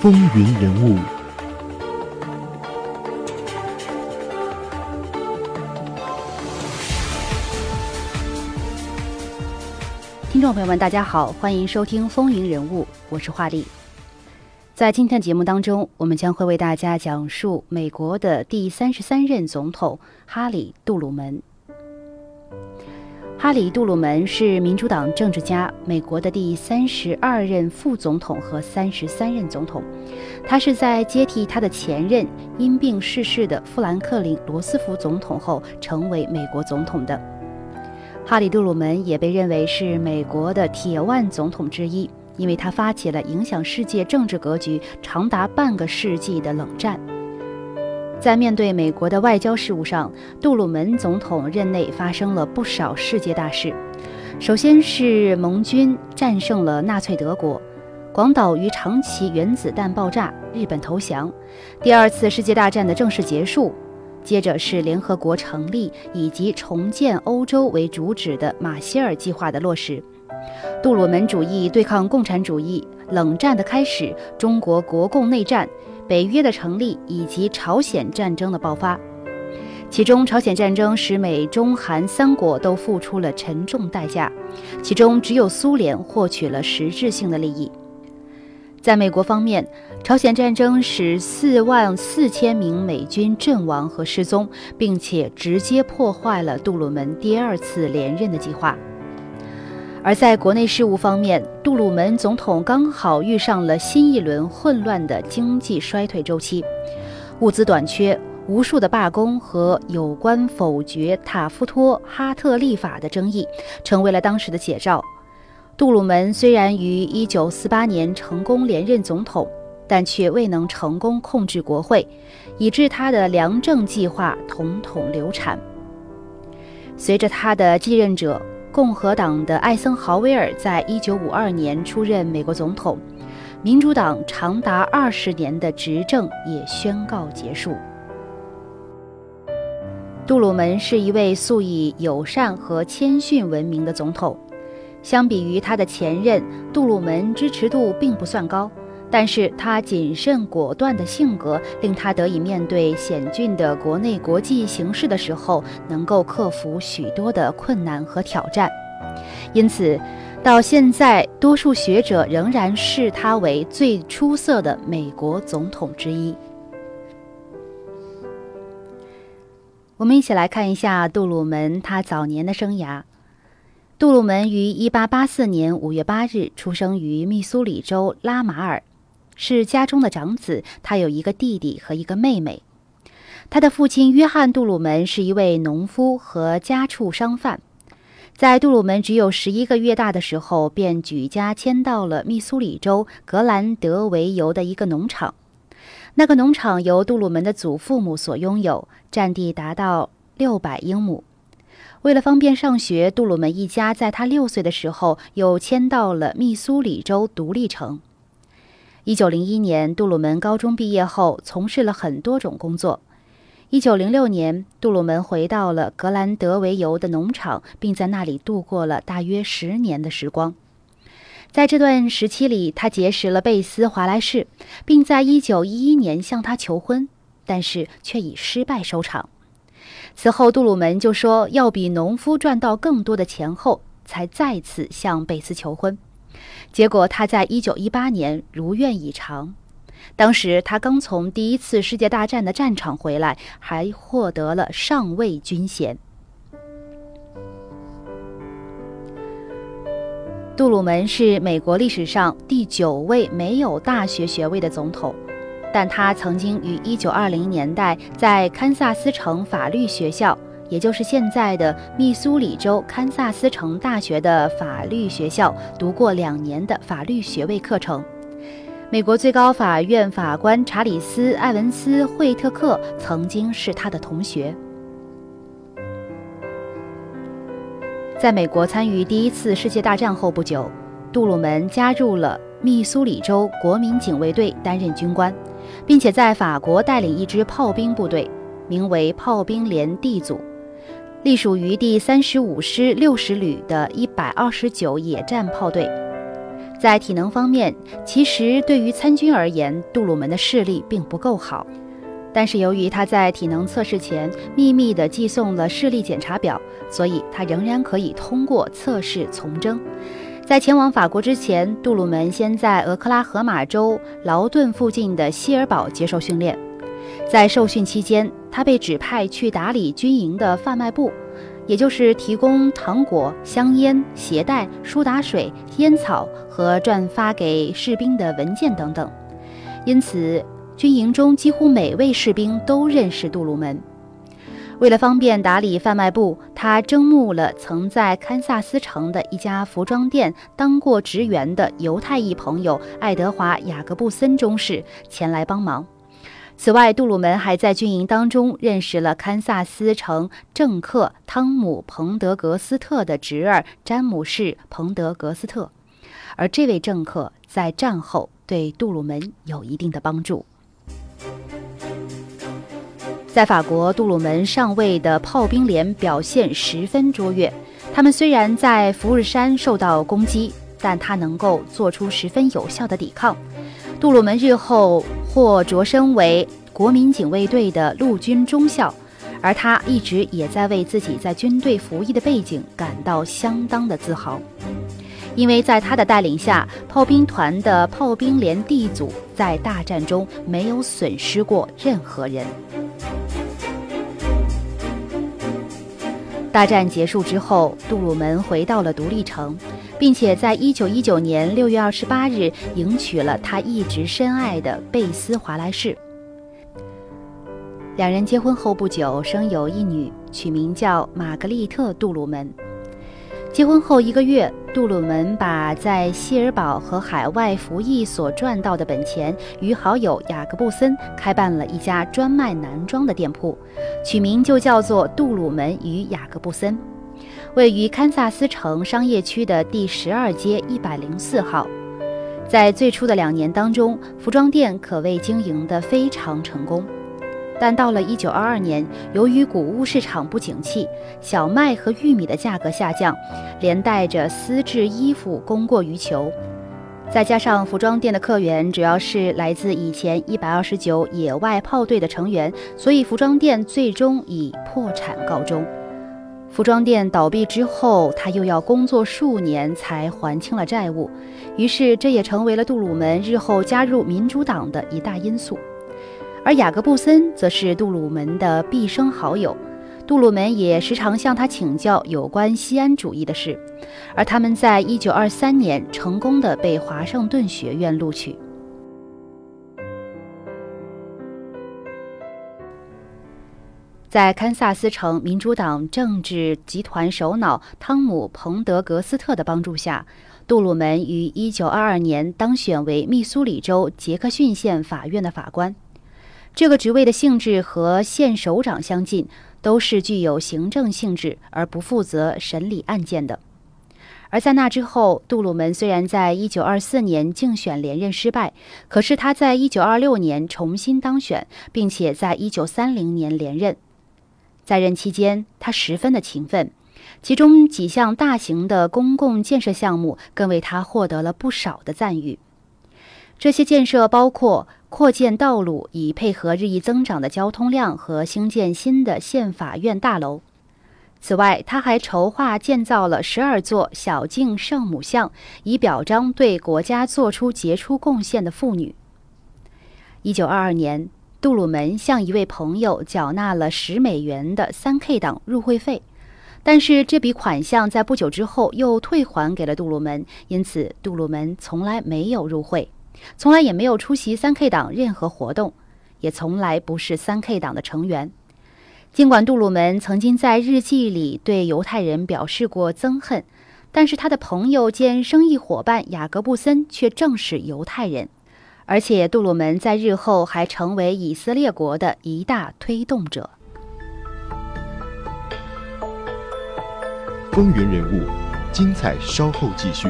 风云人物。听众朋友们，大家好，欢迎收听《风云人物》，我是华丽。在今天的节目当中，我们将会为大家讲述美国的第三十三任总统哈里·杜鲁门。哈里·杜鲁门是民主党政治家，美国的第三十二任副总统和三十三任总统。他是在接替他的前任因病逝世的富兰克林·罗斯福总统后成为美国总统的。哈里·杜鲁门也被认为是美国的“铁腕总统”之一，因为他发起了影响世界政治格局长达半个世纪的冷战。在面对美国的外交事务上，杜鲁门总统任内发生了不少世界大事。首先是盟军战胜了纳粹德国，广岛与长崎原子弹爆炸，日本投降，第二次世界大战的正式结束。接着是联合国成立以及重建欧洲为主旨的马歇尔计划的落实，杜鲁门主义对抗共产主义，冷战的开始，中国国共内战，北约的成立以及朝鲜战争的爆发。其中，朝鲜战争使美中韩三国都付出了沉重代价，其中只有苏联获取了实质性的利益。在美国方面，朝鲜战争使四万四千名美军阵亡和失踪，并且直接破坏了杜鲁门第二次连任的计划。而在国内事务方面，杜鲁门总统刚好遇上了新一轮混乱的经济衰退周期，物资短缺，无数的罢工和有关否决塔夫托哈特立法的争议，成为了当时的写照。杜鲁门虽然于1948年成功连任总统，但却未能成功控制国会，以致他的良政计划统统流产。随着他的继任者共和党的艾森豪威尔在1952年出任美国总统，民主党长达二十年的执政也宣告结束。杜鲁门是一位素以友善和谦逊闻名的总统。相比于他的前任，杜鲁门支持度并不算高，但是他谨慎果断的性格令他得以面对险峻的国内国际形势的时候，能够克服许多的困难和挑战。因此，到现在，多数学者仍然视他为最出色的美国总统之一。我们一起来看一下杜鲁门他早年的生涯。杜鲁门于1884年5月8日出生于密苏里州拉马尔，是家中的长子。他有一个弟弟和一个妹妹。他的父亲约翰·杜鲁门是一位农夫和家畜商贩。在杜鲁门只有十一个月大的时候，便举家迁到了密苏里州格兰德维尤的一个农场。那个农场由杜鲁门的祖父母所拥有，占地达到六百英亩。为了方便上学，杜鲁门一家在他六岁的时候又迁到了密苏里州独立城。一九零一年，杜鲁门高中毕业后，从事了很多种工作。一九零六年，杜鲁门回到了格兰德维尤的农场，并在那里度过了大约十年的时光。在这段时期里，他结识了贝斯·华莱士，并在一九一一年向他求婚，但是却以失败收场。此后，杜鲁门就说要比农夫赚到更多的钱后，才再次向贝斯求婚。结果，他在1918年如愿以偿。当时他刚从第一次世界大战的战场回来，还获得了上尉军衔。杜鲁门是美国历史上第九位没有大学学位的总统。但他曾经于1920年代在堪萨斯城法律学校，也就是现在的密苏里州堪萨斯城大学的法律学校读过两年的法律学位课程。美国最高法院法官查理斯·埃文斯·惠特克曾经是他的同学。在美国参与第一次世界大战后不久，杜鲁门加入了密苏里州国民警卫队，担任军官。并且在法国带领一支炮兵部队，名为炮兵连 D 组，隶属于第三十五师六十旅的一百二十九野战炮队。在体能方面，其实对于参军而言，杜鲁门的视力并不够好。但是由于他在体能测试前秘密地寄送了视力检查表，所以他仍然可以通过测试从征。在前往法国之前，杜鲁门先在俄克拉荷马州劳顿附近的希尔堡接受训练。在受训期间，他被指派去打理军营的贩卖部，也就是提供糖果、香烟、鞋带、苏打水、烟草和转发给士兵的文件等等。因此。军营中几乎每位士兵都认识杜鲁门。为了方便打理贩卖部，他征募了曾在堪萨斯城的一家服装店当过职员的犹太裔朋友爱德华·雅各布森中士前来帮忙。此外，杜鲁门还在军营当中认识了堪萨斯城政客汤姆·彭德格斯特的侄儿詹姆士·彭德格斯特，而这位政客在战后对杜鲁门有一定的帮助。在法国，杜鲁门上尉的炮兵连表现十分卓越。他们虽然在福日山受到攻击，但他能够做出十分有效的抵抗。杜鲁门日后或擢升为国民警卫队的陆军中校，而他一直也在为自己在军队服役的背景感到相当的自豪。因为在他的带领下，炮兵团的炮兵连 D 组在大战中没有损失过任何人。大战结束之后，杜鲁门回到了独立城，并且在1919年6月28日迎娶了他一直深爱的贝斯·华莱士。两人结婚后不久，生有一女，取名叫玛格丽特·杜鲁门。结婚后一个月，杜鲁门把在希尔堡和海外服役所赚到的本钱，与好友雅各布森开办了一家专卖男装的店铺，取名就叫做杜鲁门与雅各布森，位于堪萨斯城商业区的第十二街一百零四号。在最初的两年当中，服装店可谓经营得非常成功。但到了1922年，由于谷物市场不景气，小麦和玉米的价格下降，连带着丝质衣服供过于求，再加上服装店的客源主要是来自以前129野外炮队的成员，所以服装店最终以破产告终。服装店倒闭之后，他又要工作数年才还清了债务，于是这也成为了杜鲁门日后加入民主党的一大因素。而雅各布森则是杜鲁门的毕生好友，杜鲁门也时常向他请教有关西安主义的事，而他们在一九二三年成功的被华盛顿学院录取。在堪萨斯城民主党政治集团首脑汤姆·彭德格斯特的帮助下，杜鲁门于一九二二年当选为密苏里州杰克逊县法院的法官。这个职位的性质和县首长相近，都是具有行政性质而不负责审理案件的。而在那之后，杜鲁门虽然在1924年竞选连任失败，可是他在1926年重新当选，并且在1930年连任。在任期间，他十分的勤奋，其中几项大型的公共建设项目更为他获得了不少的赞誉。这些建设包括。扩建道路以配合日益增长的交通量和兴建新的县法院大楼。此外，他还筹划建造了十二座小径圣母像，以表彰对国家做出杰出贡献的妇女。一九二二年，杜鲁门向一位朋友缴纳了十美元的三 K 党入会费，但是这笔款项在不久之后又退还给了杜鲁门，因此杜鲁门从来没有入会。从来也没有出席三 K 党任何活动，也从来不是三 K 党的成员。尽管杜鲁门曾经在日记里对犹太人表示过憎恨，但是他的朋友兼生意伙伴雅各布森却正是犹太人，而且杜鲁门在日后还成为以色列国的一大推动者。风云人物，精彩稍后继续。